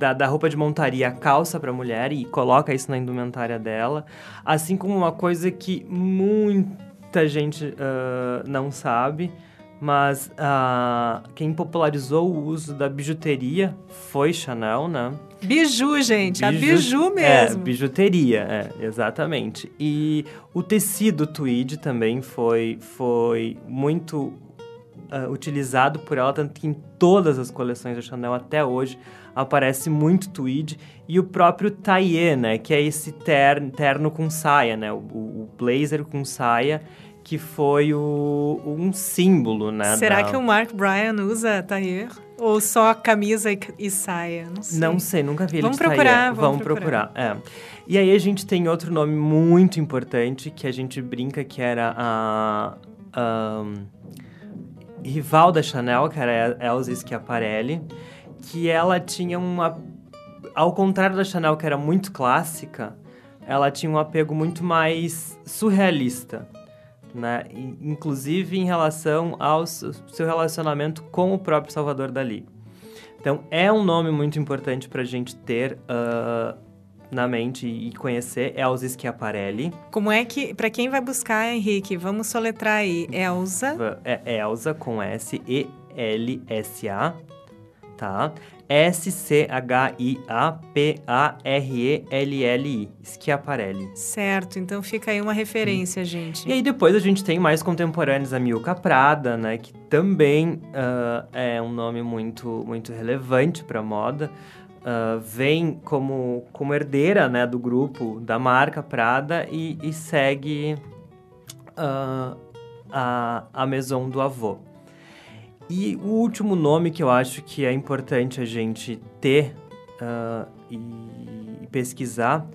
da, da roupa de montaria a calça para mulher e coloca isso na indumentária dela. Assim como uma coisa que muita gente uh, não sabe, mas uh, quem popularizou o uso da bijuteria foi Chanel, né? Biju, gente, Biju, a biju é, mesmo. É, bijuteria, é, exatamente. E o tecido tweed também foi, foi muito uh, utilizado por ela, tanto que em todas as coleções da Chanel até hoje aparece muito tweed e o próprio taillé, né, que é esse terno, terno com saia, né, o, o blazer com saia que foi o, um símbolo, né? Será da... que o Mark Bryan usa tailleur? Ou só camisa e, e, saia? Não sei. Não sei, nunca vi ele vamos de procurar, Vamos, vamos procurar. procurar. É. E aí a gente tem outro nome muito importante que a gente brinca que era a... a rival da Chanel, que era Elsa Schiaparelli, que ela tinha uma. Ao contrário da Chanel, que era muito clássica, ela tinha um apego muito mais surrealista. Né? Inclusive em relação ao seu relacionamento com o próprio Salvador Dali. Então, é um nome muito importante para a gente ter uh, na mente e conhecer, Elsa Schiaparelli. Como é que, para quem vai buscar, Henrique, vamos soletrar aí, Elsa... É Elsa com S, E, L, S, A, tá? S-C-H-I-A-P-A-R-E-L-L-I, Schiaparelli. Certo, então fica aí uma referência, hum. gente. E aí depois a gente tem mais contemporâneos, a Milka Prada, né? Que também uh, é um nome muito, muito relevante para moda. Uh, vem como, como herdeira né, do grupo, da marca Prada e, e segue uh, a, a Maison do avô. E o último nome que eu acho que é importante a gente ter uh, e pesquisar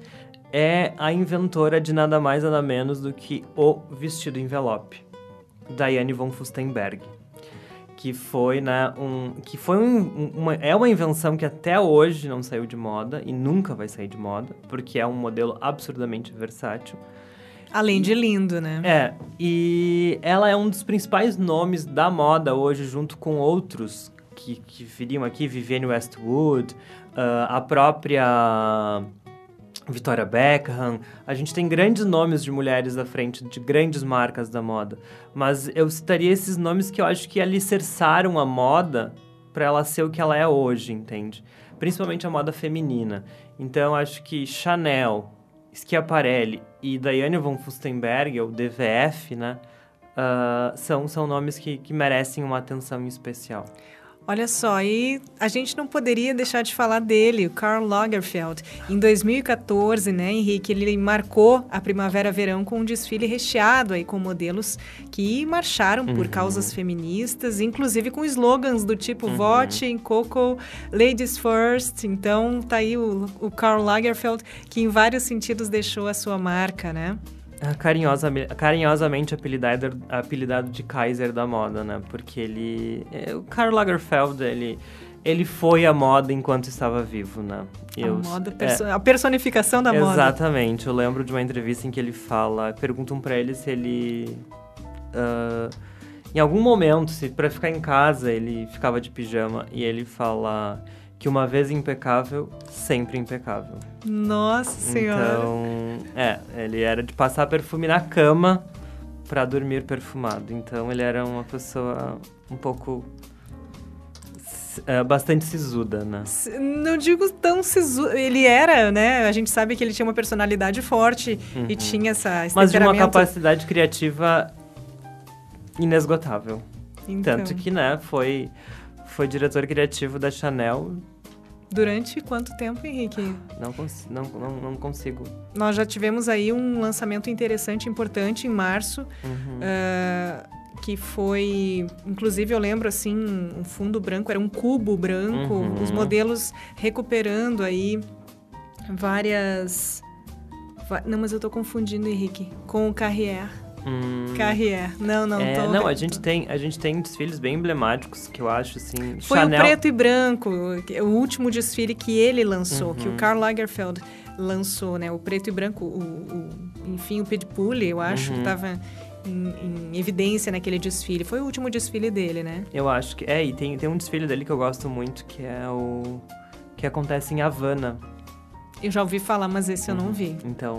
é a inventora de nada mais nada menos do que o vestido envelope, Diane von Furstenberg, que foi, né, um, que foi um, uma, é uma invenção que até hoje não saiu de moda e nunca vai sair de moda, porque é um modelo absurdamente versátil. Além de lindo, né? É, e ela é um dos principais nomes da moda hoje, junto com outros que, que viriam aqui, Vivienne Westwood, uh, a própria Victoria Beckham. A gente tem grandes nomes de mulheres à frente, de grandes marcas da moda. Mas eu citaria esses nomes que eu acho que alicerçaram a moda para ela ser o que ela é hoje, entende? Principalmente a moda feminina. Então, acho que Chanel, Schiaparelli e Diane von Furstenberg, ou DVF, né? Uh, são, são nomes que, que merecem uma atenção especial. Olha só, e a gente não poderia deixar de falar dele, o Karl Lagerfeld. Em 2014, né, Henrique, ele marcou a primavera-verão com um desfile recheado aí com modelos que marcharam por uhum. causas feministas, inclusive com slogans do tipo uhum. Vote em Coco, Ladies First. Então, tá aí o, o Karl Lagerfeld, que em vários sentidos deixou a sua marca, né? Carinhosa, carinhosamente apelidado, apelidado de Kaiser da moda, né? Porque ele... É, o Karl Lagerfeld, ele... Ele foi a moda enquanto estava vivo, né? Eu, a moda, perso é, a personificação da exatamente. moda. Exatamente. Eu lembro de uma entrevista em que ele fala... Perguntam para ele se ele... Uh, em algum momento, se para ficar em casa ele ficava de pijama e ele fala que uma vez impecável, sempre impecável. Nossa senhora! Então, é, ele era de passar perfume na cama para dormir perfumado. Então, ele era uma pessoa um pouco é, bastante sisuda, né? Não digo tão sisuda. Ele era, né? A gente sabe que ele tinha uma personalidade forte uhum. e tinha essa. Mas de uma capacidade criativa inesgotável. Então. Tanto que, né, foi, foi diretor criativo da Chanel Durante quanto tempo, Henrique? Não, não, não, não, consigo. Nós já tivemos aí um lançamento interessante, importante, em março. Uhum. Uh, que foi, inclusive eu lembro assim, um fundo branco, era um cubo branco, uhum. os modelos recuperando aí várias... Não, mas eu tô confundindo, Henrique, com o Carrier. Hum. Carrier. Não, não, é. Não, a gente, tem, a gente tem desfiles bem emblemáticos que eu acho, assim... Foi Chanel... o preto e branco, o último desfile que ele lançou, uhum. que o uhum. Karl Lagerfeld lançou, né? O preto e branco, o, o enfim, o Pitbull, eu acho, uhum. que tava... Em, em, evidência naquele desfile. Foi o último desfile dele, né? Eu acho que. É, e tem, tem um desfile dele que eu gosto muito, que é o. que acontece em Havana. Eu já ouvi falar, mas esse eu não vi. Então,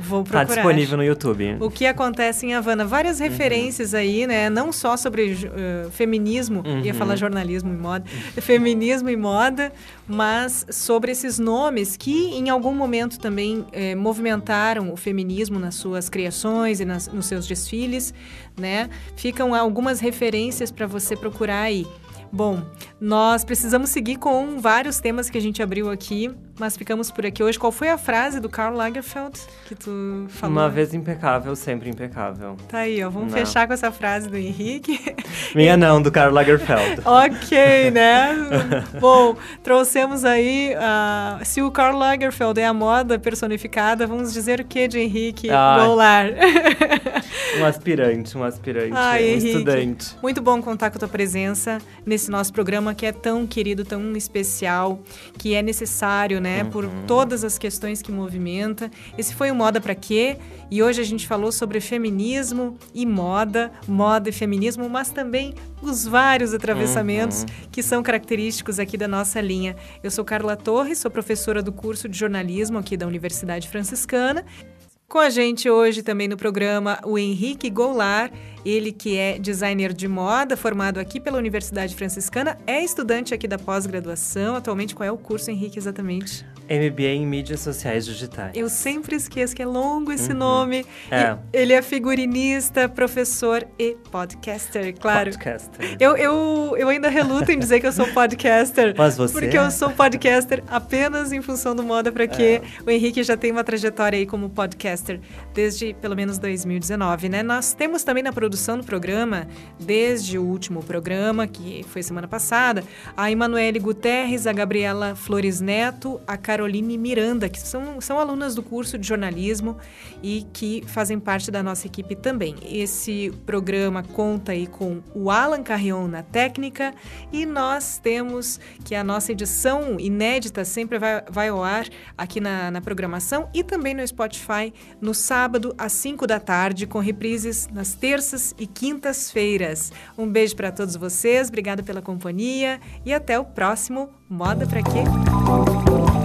Vou tá procurar. Tá disponível no YouTube. O que acontece em Havana. Várias uhum. referências aí, né? Não só sobre uh, feminismo, uhum. ia falar jornalismo e moda, [LAUGHS] feminismo e moda, mas sobre esses nomes que em algum momento também eh, movimentaram o feminismo nas suas criações e nas, nos seus desfiles, né? Ficam algumas referências para você procurar aí. Bom, nós precisamos seguir com vários temas que a gente abriu aqui, mas ficamos por aqui hoje. Qual foi a frase do Karl Lagerfeld que tu falou? Uma vez impecável, sempre impecável. Tá aí, ó. Vamos não. fechar com essa frase do Henrique. [LAUGHS] Minha não, do Karl Lagerfeld. [LAUGHS] ok, né? Bom, trouxemos aí. Uh, se o Karl Lagerfeld é a moda personificada, vamos dizer o que de Henrique Ai. Goulart? [LAUGHS] um aspirante, um aspirante, Ai, um Henrique, estudante. Muito bom contar com a tua presença nesse nosso programa que é tão querido, tão especial, que é necessário, né, uhum. por todas as questões que movimenta. Esse foi o Moda para Quê? E hoje a gente falou sobre feminismo e moda, moda e feminismo, mas também os vários atravessamentos uhum. que são característicos aqui da nossa linha. Eu sou Carla Torres, sou professora do curso de jornalismo aqui da Universidade Franciscana. Com a gente hoje também no programa o Henrique Goulart, ele que é designer de moda, formado aqui pela Universidade Franciscana, é estudante aqui da pós-graduação. Atualmente, qual é o curso, Henrique, exatamente? MBA em mídias sociais digitais. Eu sempre esqueço que é longo esse uhum. nome. É. ele é figurinista, professor e podcaster, claro. Podcaster. Eu, eu, eu ainda reluto em dizer que eu sou podcaster. [LAUGHS] Mas você Porque é? eu sou podcaster apenas em função do moda, para que é. o Henrique já tem uma trajetória aí como podcaster desde pelo menos 2019, né? Nós temos também na produção do programa, desde o último programa, que foi semana passada, a Emanuele Guterres, a Gabriela Flores Neto, a Caroline Miranda, que são, são alunas do curso de jornalismo e que fazem parte da nossa equipe também. Esse programa conta aí com o Alan Carrion na técnica e nós temos que a nossa edição inédita sempre vai, vai ao ar aqui na, na programação e também no Spotify no sábado às 5 da tarde, com reprises nas terças e quintas-feiras. Um beijo para todos vocês, obrigada pela companhia e até o próximo Moda Pra Quê?